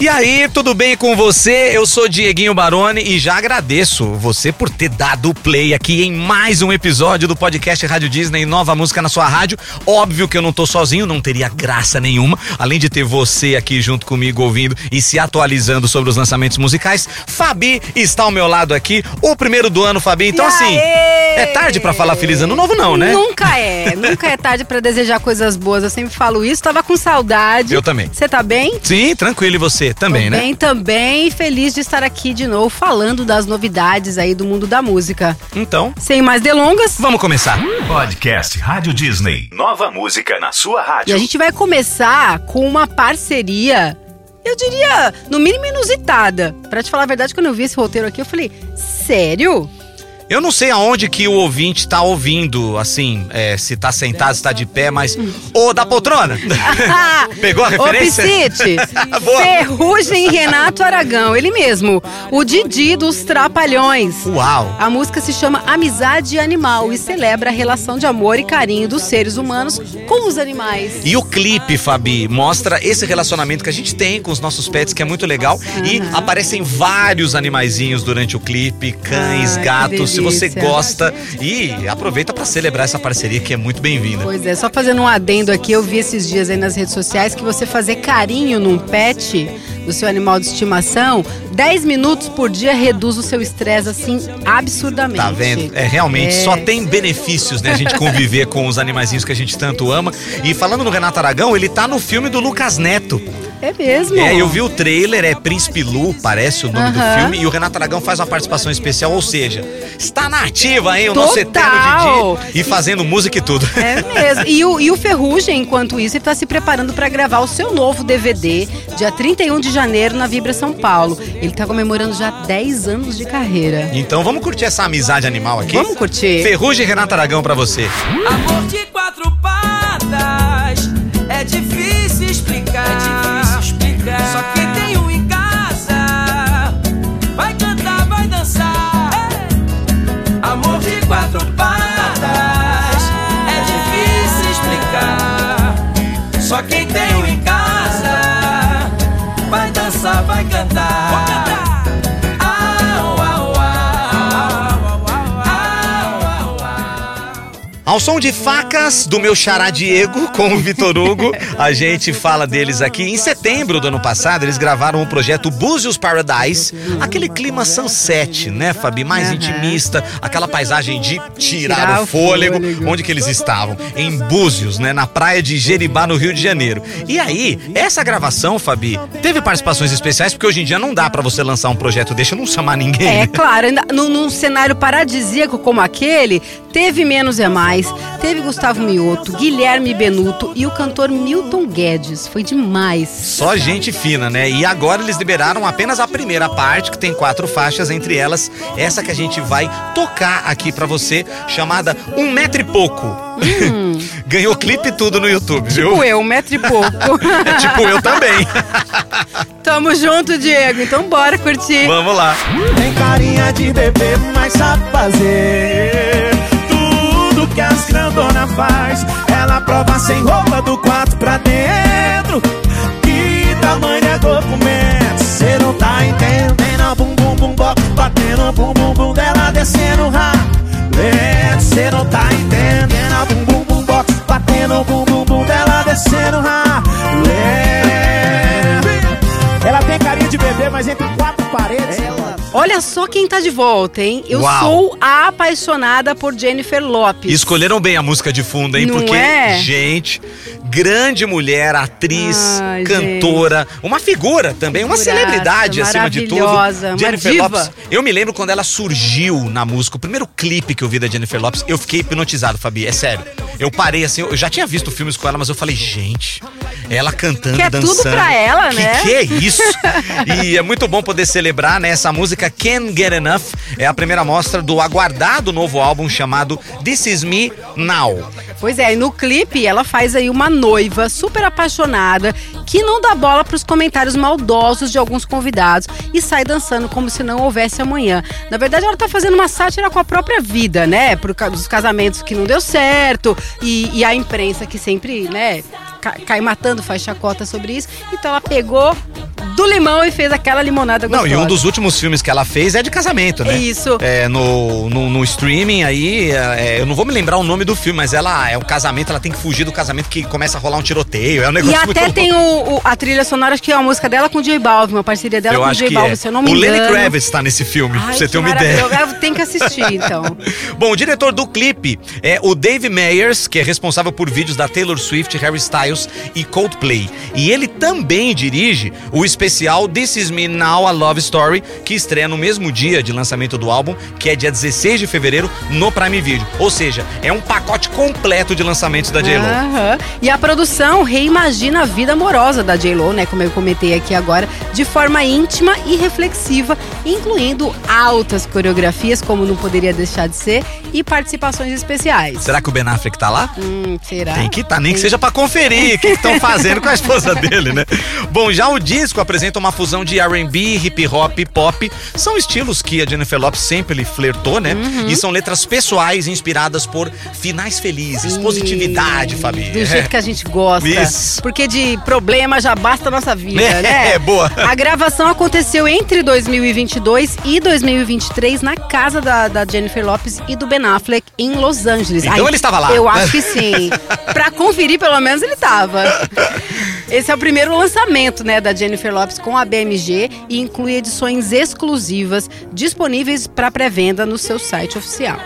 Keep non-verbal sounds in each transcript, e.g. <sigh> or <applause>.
E aí, tudo bem com você? Eu sou Dieguinho Baroni e já agradeço você por ter dado play aqui em mais um episódio do podcast Rádio Disney Nova Música na sua rádio. Óbvio que eu não tô sozinho, não teria graça nenhuma, além de ter você aqui junto comigo ouvindo e se atualizando sobre os lançamentos musicais. Fabi está ao meu lado aqui, o primeiro do ano, Fabi. Então, E assim, aê! é tarde pra falar Feliz Ano Novo, não, né? Nunca é. Nunca é tarde pra desejar coisas boas. Eu sempre falo isso. Tava com saudade. Eu também. Você tá bem? Sim, tranquilo, e você também, Tô né? Bem também. Feliz de estar aqui de novo falando das novidades aí do mundo da música. Então, Sem mais delongas. vamos começar. Podcast Rádio Disney. Nova música na sua E rádio. a gente vai começar com uma parceria, eu diria, no mínimo inusitada. Pra te falar a verdade, quando eu vi esse roteiro aqui, eu falei, sério? Eu não sei aonde que o ouvinte tá ouvindo, assim, é, se tá sentado, se tá de pé, mas. Ô, da poltrona! <laughs> Pegou a referência? Ô, Piscite. <laughs> Ferrugem e Renato Aragão, ele mesmo, o Didi dos Trapalhões. Uau! A música se chama Amizade Animal e celebra a relação de amor e carinho dos seres humanos com os animais. E o clipe, Fabi, mostra esse relacionamento que a gente tem com os nossos pets, que é muito legal. E aparecem vários animaizinhos durante o clipe, cães, Ai, gatos, se você gosta. E aproveita pra celebrar essa parceria que é muito bem-vinda. Pois é, só fazendo um adendo aqui, eu vi esses dias aí nas redes sociais que você fazer carinho num pet, no seu animal de estimação, 10 minutos por dia reduz o seu estresse assim absurdamente. Tá vendo? É realmente, É. só tem benefícios, né? A gente conviver com os animaizinhos que a gente tanto ama. E falando no Renato Aragão, ele tá no filme do Lucas Neto. É mesmo. É, eu vi o trailer, é Príncipe Lu, parece o nome do filme, e o Renato Aragão faz uma participação especial, ou seja, está na ativa, hein? O Total. nosso eterno Didi e fazendo música e tudo. É mesmo. E o, e o Ferrugem, enquanto isso, ele tá se preparando para gravar o seu novo DVD, dia 31 de janeiro, na Vibra São Paulo. Ele tá comemorando já 10 anos de carreira. Então vamos curtir essa amizade animal aqui? Vamos curtir? Ferrugem e Renato Aragão pra você. Amor de quatro patas Ao som de facas do meu xará Diego com o Vitor Hugo, a gente fala deles aqui. Em setembro do ano passado, eles gravaram o projeto Búzios Paradise, aquele clima sunset, né, Fabi? Mais Aham. intimista, aquela paisagem de tirar, Tirar o o fôlego. fôlego. Onde que eles estavam? Em Búzios, né, na praia de Jeribá, no Rio de Janeiro. E aí, essa gravação, Fabi, teve participações especiais, porque hoje em dia não dá pra você lançar um projeto desse e não chamar ninguém. É né? claro, ainda num, num cenário paradisíaco como aquele, teve Menos é Mais, teve Gustavo Mioto, Guilherme Benuto e o cantor Milton Guedes. Foi demais. Só gente fina, né? E agora eles liberaram apenas a primeira parte, que tem quatro faixas, entre elas essa que a gente vai tocar aqui pra você, chamada Um Metro e Pouco. <laughs> Ganhou clipe e tudo no YouTube, viu? Tipo eu, um metro e pouco. É <laughs> tipo eu também. <laughs> Tamo junto, Diego. Então bora curtir. Vamos lá. Tem carinha de bebê, mas sabe fazer que as grandona faz. Ela prova sem roupa do quarto pra dentro. Que tamanho é documento? Cê não tá entendendo? Bum, bum, bum, bom Batendo bum, bum, bum dela descendo rápido. Cê não tá entendendo Olha só quem tá de volta, hein? Eu Uau. sou a apaixonada por Jennifer Lopes. Escolheram bem a música de fundo, hein? Não Porque, é? gente, grande mulher, atriz, Ai, cantora, uma figura também, uma Figuraça, celebridade acima de tudo. uma Jennifer diva. Lopes. Eu me lembro quando ela surgiu na música, o primeiro clipe que eu vi da Jennifer Lopes, eu fiquei hipnotizado, Fabi, é sério. Eu parei assim, eu já tinha visto filmes com ela, mas eu falei, gente, ela cantando, Que é tudo dançando. pra ela, que né? Que é isso? e é muito bom poder celebrar, né? Essa música Can't Get Enough é a primeira mostra do aguardado novo álbum chamado This Is Me Now. Pois é, e no clipe ela faz aí uma noiva super apaixonada que não dá bola pros comentários maldosos de alguns convidados e sai dançando como se não houvesse amanhã. Na verdade, ela tá fazendo uma sátira com a própria vida, né? Por causa dos casamentos que não deu certo e, e a imprensa que sempre, né? ca- cai matando, faz chacota sobre isso. Então ela pegou do limão e fez aquela limonada Não, gostosa. e um dos últimos filmes que ela fez é de casamento, né? Isso. É, no, no, no streaming aí, é, eu não vou me lembrar o nome do filme, mas ela é um casamento, ela tem que fugir do casamento que começa a rolar um tiroteio. É um E negócio muito até louco. tem o, o- a trilha sonora, acho que é uma música dela com o J Balvin, uma parceria dela Eu com o J Balvin, é. se eu não me o engano. Lenny Kravitz tá nesse filme, pra Ai, você que ter uma ideia. tenho que assistir, <laughs> então. Bom, o diretor do clipe é o Dave Meyers, que é responsável por vídeos da Taylor Swift, Harry Styles e Coldplay. E ele também dirige o especial This Is Me Now A Love Story, que estreia no mesmo dia de lançamento do álbum, que é dia 16 de fevereiro, no Prime Video. Ou seja, é um pacote completo de lançamentos da J-Lo. E a produção reimagina a vida amorosa da J-Lo, né? Como eu comentei aqui agora, de forma íntima e reflexiva, incluindo altas coreografias, como não poderia deixar de ser, e participações especiais. Será que o Ben Affleck tá lá? Hum, será? Tem que estar, nem que seja pra conferir o que estão fazendo com a esposa <laughs> dele, né? Bom, já o disco apresenta uma fusão de R&B, hip hop e pop. São estilos que a Jennifer Lopez sempre lhe flertou, né? Uhum. E são letras pessoais inspiradas por finais felizes, positividade, Fabi. Do jeito que a gente gosta. Isso. Porque de problema já basta a nossa vida, É, <laughs> né? é, boa. A gravação aconteceu entre 2022 e 2023 na casa da, da Jennifer Lopez e do Ben Affleck em Los Angeles. Então ele estava lá. Eu acho que sim. <laughs> pra conferir, pelo menos, ele tava. Esse é o primeiro lançamento, né, da Jennifer Lopez com a BMG e inclui edições exclusivas disponíveis para pré-venda no seu site oficial.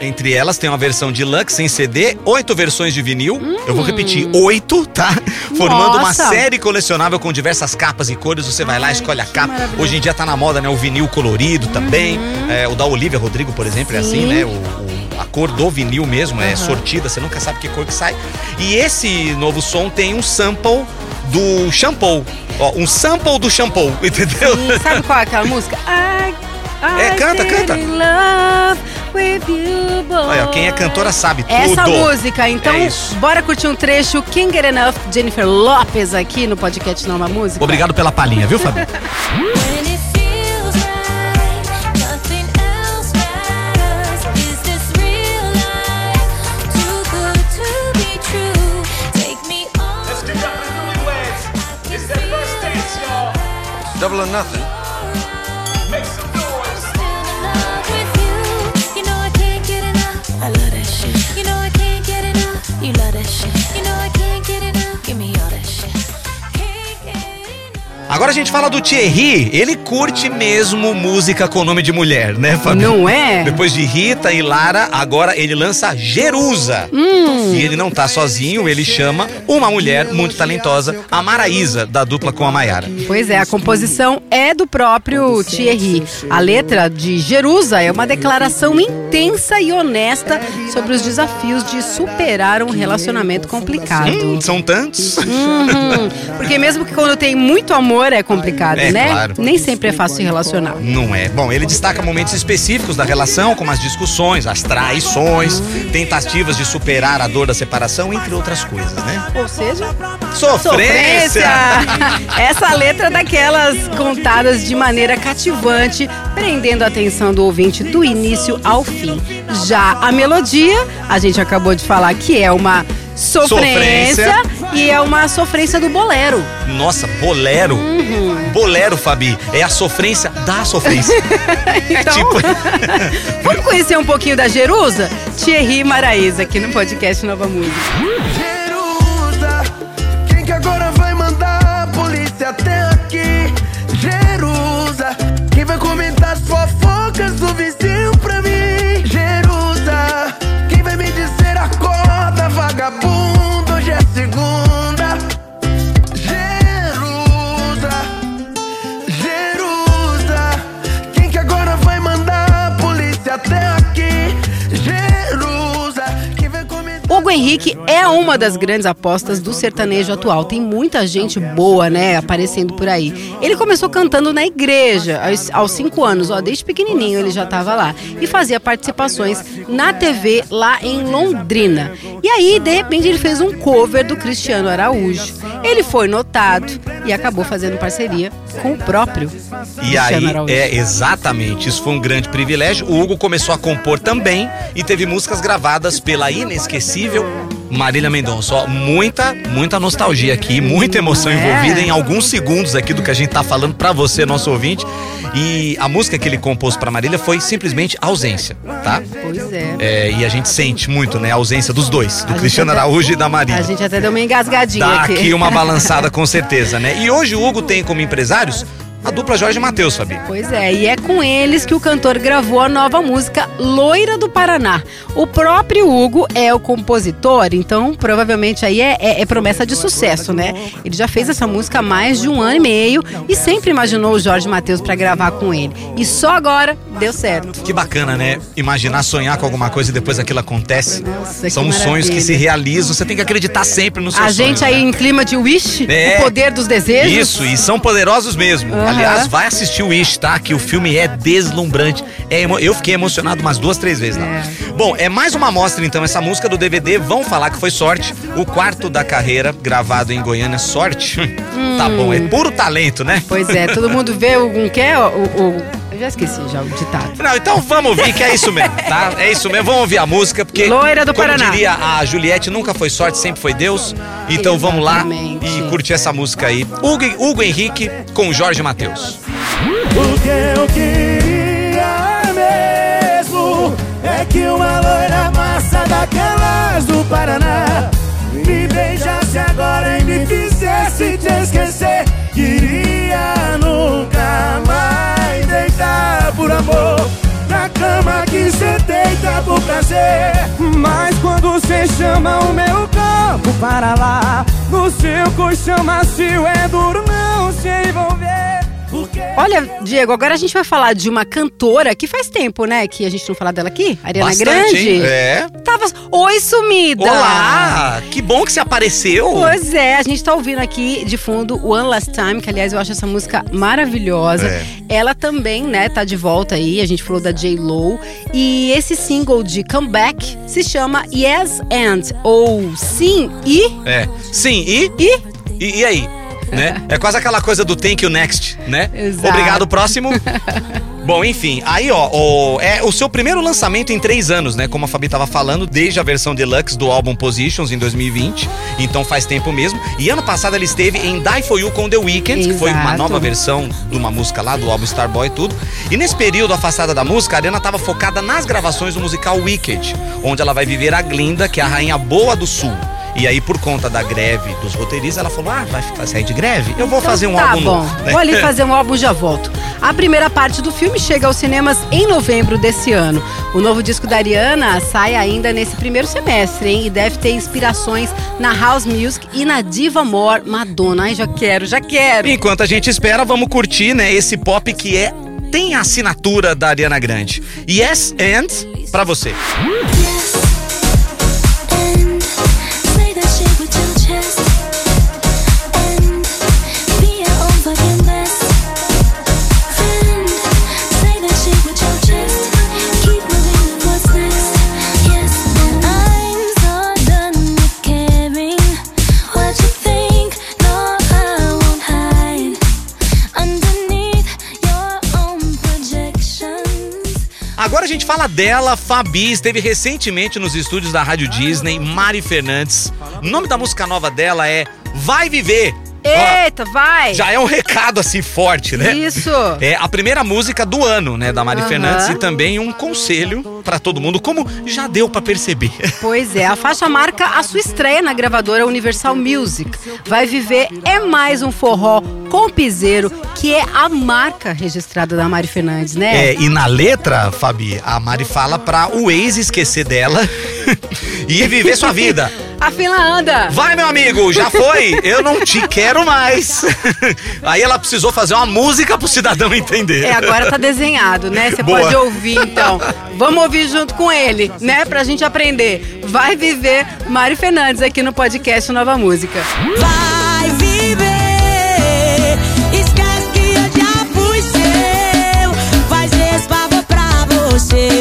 Entre elas tem uma versão deluxe em CD, oito versões de vinil. Eu vou Hum. repetir, oito, tá? Formando uma Nossa. série colecionável com diversas capas e cores. Você vai lá, escolhe a capa. Hoje em dia tá na moda, né? O vinil colorido também. É, o da Olivia Rodrigo, por exemplo, é assim, Sim. né? O, o- cor do vinil mesmo é sortida, você nunca sabe que cor que sai. E esse novo som tem um sample do shampoo. Ó, um sample do shampoo, <laughs> entendeu? E sabe qual é aquela música? <laughs> I, I É, canta, canta. you. Olha, quem é cantora sabe tudo. Essa música, então, É bora curtir um trecho Can't Get Enough, Jennifer Lopez aqui no podcast Nova Música. Obrigado pela palhinha, viu, Fabi? <laughs> Double or nothing. Agora a gente fala do Thierry. Ele curte mesmo música com nome de mulher, né, Fabi? Não é? Depois de Rita e Lara, agora ele lança Jerusa. Hum. E ele não tá sozinho, ele chama uma mulher muito talentosa, a Maraísa, da dupla com a Maiara. Pois é, a composição é do próprio Thierry. A letra de Jerusa é uma declaração intensa e honesta sobre os desafios de superar um relacionamento complicado. Hum, são tantos. Uhum. Porque mesmo que quando tem muito amor é complicado, É, né? claro. Nem sempre é fácil se relacionar. Não é. Bom, ele destaca momentos específicos da relação, como as discussões, as traições, tentativas de superar a dor da separação, entre outras coisas, né? Ou seja, Sofrência! <laughs> Essa letra é daquelas contadas de maneira cativante, prendendo a atenção do ouvinte do início ao fim. Já a melodia, a gente acabou de falar que é uma sofrência, Sofrência. e é uma sofrência do bolero. Nossa, bolero. Uhum. Bolero, Fabi, é a sofrência da sofrência. <laughs> Então, tipo- <laughs> vamos conhecer um pouquinho da Jerusa? Thierry Maraíza, aqui no podcast Nova Música. É uma das grandes apostas do sertanejo atual. Tem muita gente boa, né, aparecendo por aí. Ele começou cantando na igreja aos, aos cinco anos, ó, desde pequenininho ele já estava lá. E fazia participações na TV lá em Londrina. E aí, de repente, ele fez um cover do Cristiano Araújo. Ele foi notado e acabou fazendo parceria com o próprio E aí, Cristiano Araújo. é exatamente, isso foi um grande privilégio. O Hugo começou a compor também e teve músicas gravadas pela inesquecível Marília Mendonça, ó, muita, muita nostalgia aqui, muita emoção É. envolvida em alguns segundos aqui do que a gente tá falando pra você, nosso ouvinte. E a música que ele compôs pra Marília foi simplesmente Ausência, tá? Pois é. É, e a gente sente muito, né, a ausência dos dois, do A Cristiano até- Araújo e da A Marília. gente até deu uma engasgadinha Dá aqui. aqui uma <laughs> balançada com certeza, né? E hoje o Hugo tem como empresários a dupla Jorge Matheus, Fabi. Pois é, e é com eles que o cantor gravou a nova música Loira do Paraná. O próprio Hugo é o compositor, então provavelmente aí é, é- é promessa de sucesso, né? Ele já fez essa música há mais de um ano e meio e sempre imaginou o Jorge Matheus pra gravar com ele. E só agora deu certo. Que bacana, né? Imaginar, sonhar com alguma coisa e depois aquilo acontece. Nossa, São que os sonhos que se realizam. Você tem que acreditar sempre nos seus A gente aí né? em clima de wish, É. o poder dos desejos. Isso, e são poderosos mesmo. Aham. Aliás, vai assistir o Wish, tá? Que o filme é deslumbrante. É emo- Eu fiquei emocionado umas duas, três vezes lá. Bom, é mais uma amostra então, essa música do DVD. Vão falar que foi sorte. O quarto da carreira, gravado em Goiânia, sorte. <laughs> tá bom, é puro talento, né? Pois é, todo mundo vê o, que é o, o- já esqueci já o ditado. Não, então vamos ouvir, que é isso mesmo, tá? É isso mesmo, vamos ouvir a música, porque. Loira do como Paraná. diria a Juliette, nunca foi sorte, sempre foi Deus. Então vamos lá e curtir essa música aí. Hugo, Hugo Henrique com Jorge Matheus. O que eu queria mesmo é que uma loira massa daquelas do Paraná me beijasse agora e me fizesse te esquecer. Queria nunca mais deitar por amor na cama que cê deita por prazer. Mas quando cê chama o meu corpo para lá, no seu colchão macio é duro não se envolver. Olha, Diego, agora a gente vai falar de uma cantora que faz tempo, né? Que a gente não fala dela aqui, Ariana Bastante, Grande. hein? É. Tava. Oi, sumida! Olá! Que bom que você apareceu! Pois é, a gente tá ouvindo aqui de fundo One Last Time, que aliás eu acho essa música maravilhosa. É. Ela também, né, tá de volta aí, a gente falou da J-Lo. E esse single de Comeback se chama Yes and, ou Sim e... É. Sim, e? E? E, e aí? Né? <laughs> É quase aquela coisa do thank you next, né? Exato. Obrigado, próximo. <laughs> Bom, enfim, aí ó, o- é o seu primeiro lançamento em três anos, né? Como a Fabi tava falando, desde a versão deluxe do álbum Positions em 2020, então faz tempo mesmo. E ano passado ela esteve em Die For You com The Weeknd, que foi uma Exato. nova versão de uma música lá do álbum Starboy e tudo. E nesse período afastada da música, a Ariana tava focada nas gravações do musical Wicked, onde ela vai viver a Glinda, que é a rainha boa do sul. E aí, por conta da greve dos roteiristas, ela falou: Ah, vai ficar sair de greve? Eu vou fazer um tá álbum bom, novo. né? vou ali <laughs> fazer um álbum já volto. A primeira parte do filme chega aos cinemas em novembro desse ano. O novo disco da Ariana sai ainda nesse primeiro semestre, hein? E deve ter inspirações na house music e na diva more Madonna. Ai, já quero, já quero. Enquanto a gente espera, vamos curtir, né, esse pop que é tem a assinatura da Ariana Grande. Yes and pra você. Dela, Fabi, esteve recentemente nos estúdios da Rádio Disney, Mari Fernandes. O nome da música nova dela é Vai Viver. Eita, vai! já é um recado assim forte, né? Isso! É a primeira música do ano, né, da Mari Aham. Fernandes e também um conselho pra todo mundo, como já deu pra perceber. <laughs> Pois é, a faixa marca a sua estreia na gravadora Universal Music. Vai viver é mais um forró com piseiro, que é a marca registrada da Mari Fernandes, né? É, e na letra, Fabi, a Mari fala pra o ex esquecer dela <laughs> e viver sua vida. <laughs> A fila anda. Vai, meu amigo, já foi. Eu não te quero mais. <laughs> Aí ela precisou fazer uma música pro cidadão entender. É, agora tá desenhado, né? Você Boa. pode ouvir, então. Vamos ouvir junto com ele, né? Pra gente aprender. Vai viver Mari Fernandes aqui no podcast Nova Música. Vai você.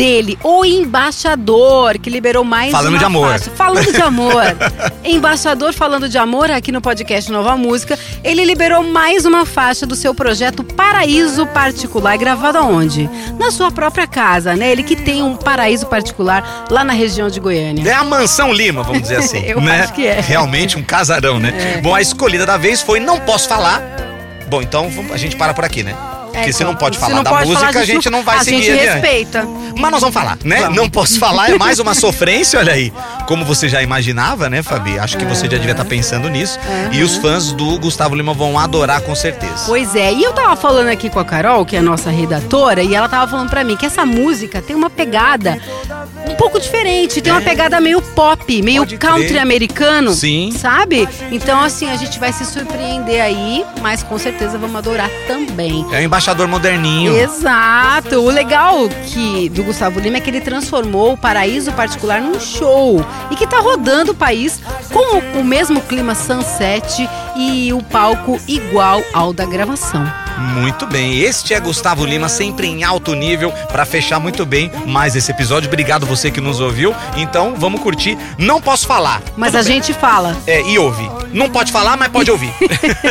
Dele, o embaixador, que liberou mais Falando de amor. faixa. Falando de amor. <laughs> embaixador falando de amor aqui no podcast Nova Música. Ele liberou mais uma faixa do seu projeto Paraíso Particular, gravado aonde? Na sua própria casa, né? Ele que tem um paraíso particular lá na região de Goiânia. É a mansão Lima, vamos dizer assim. <laughs> Eu né? acho que é. Realmente um casarão, né? Bom, a escolhida da vez foi Não Posso Falar. Bom, então a gente para por aqui, né? Porque se então, não pode falar não da pode música, falar, a gente não vai a seguir gente adiante. respeita. Mas nós vamos falar, né? Não posso falar, é mais uma <laughs> sofrência, olha aí. Como você já imaginava, né, Fabi? Acho que você já devia estar pensando nisso. E os fãs do Gustavo Lima vão adorar com certeza. Pois é, e eu tava falando aqui com a Carol, que é a nossa redatora, e ela tava falando pra mim que essa música tem uma pegada um pouco diferente, tem uma pegada meio pop, meio É. Pode country crer. americano. Sim. Sabe? Então, assim, a gente vai se surpreender aí, mas com certeza vamos adorar também. É embaixador moderninho. Exato. O legal que do Gustavo Lima é que ele transformou o Paraíso Particular num show e que tá rodando o país com o, o mesmo clima sunset e o palco igual ao da gravação. Muito bem, este é Gustavo Lima, sempre em alto nível, pra fechar muito bem mais esse episódio. Obrigado você que nos ouviu. Então, vamos curtir. Não posso falar. Mas a gente fala. É, e ouve. Não pode falar, mas pode ouvir.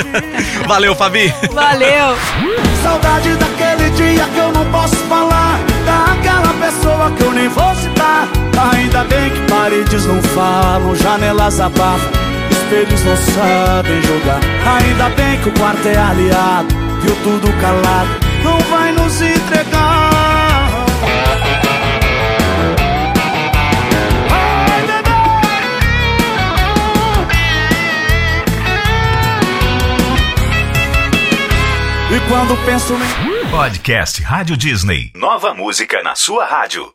<laughs> Valeu, Fabi. Valeu! Saudade daquele dia que eu não posso falar. Daquela pessoa que eu nem vou citar. Ainda bem que paredes não falam Janelas abafam Espelhos não sabem julgar Ainda bem que o quarto é aliado Viu tudo calado Não vai nos entregar quando penso em Podcast Rádio Disney. Nova música na sua rádio.